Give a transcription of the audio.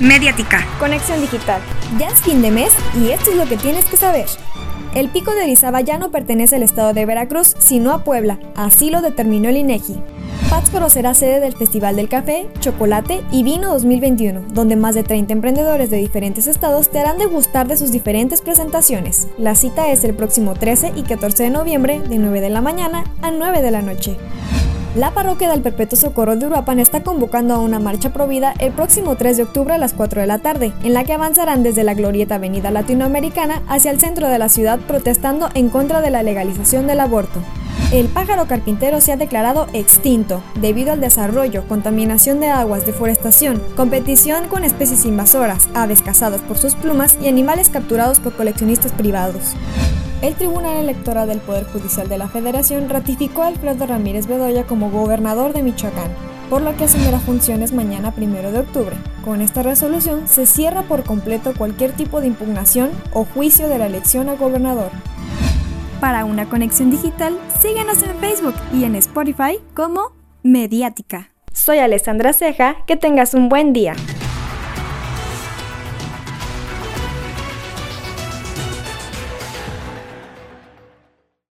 Mediática. Conexión digital. Ya es fin de mes y esto es lo que tienes que saber. El pico de Orizaba ya no pertenece al estado de Veracruz, sino a Puebla, así lo determinó el INEGI. Pátzcuaro será sede del Festival del Café, Chocolate y Vino 2021, donde más de 30 emprendedores de diferentes estados te harán degustar de sus diferentes presentaciones. La cita es el próximo 13 y 14 de noviembre, de 9 de la mañana a 9 de la noche. La parroquia del Perpetuo Socorro de Uruapan está convocando a una marcha provida el próximo 3 de octubre a las 4 de la tarde, en la que avanzarán desde la glorieta Avenida Latinoamericana hacia el centro de la ciudad protestando en contra de la legalización del aborto. El pájaro carpintero se ha declarado extinto debido al desarrollo, contaminación de aguas, deforestación, competición con especies invasoras, aves cazadas por sus plumas y animales capturados por coleccionistas privados. El Tribunal Electoral del Poder Judicial de la Federación ratificó a Alfredo Ramírez Bedoya como gobernador de Michoacán, por lo que asumirá funciones mañana 1 de octubre. Con esta resolución se cierra por completo cualquier tipo de impugnación o juicio de la elección a gobernador. Para una conexión digital, síguenos en Facebook y en Spotify como Mediática. Soy Alessandra Ceja, que tengas un buen día.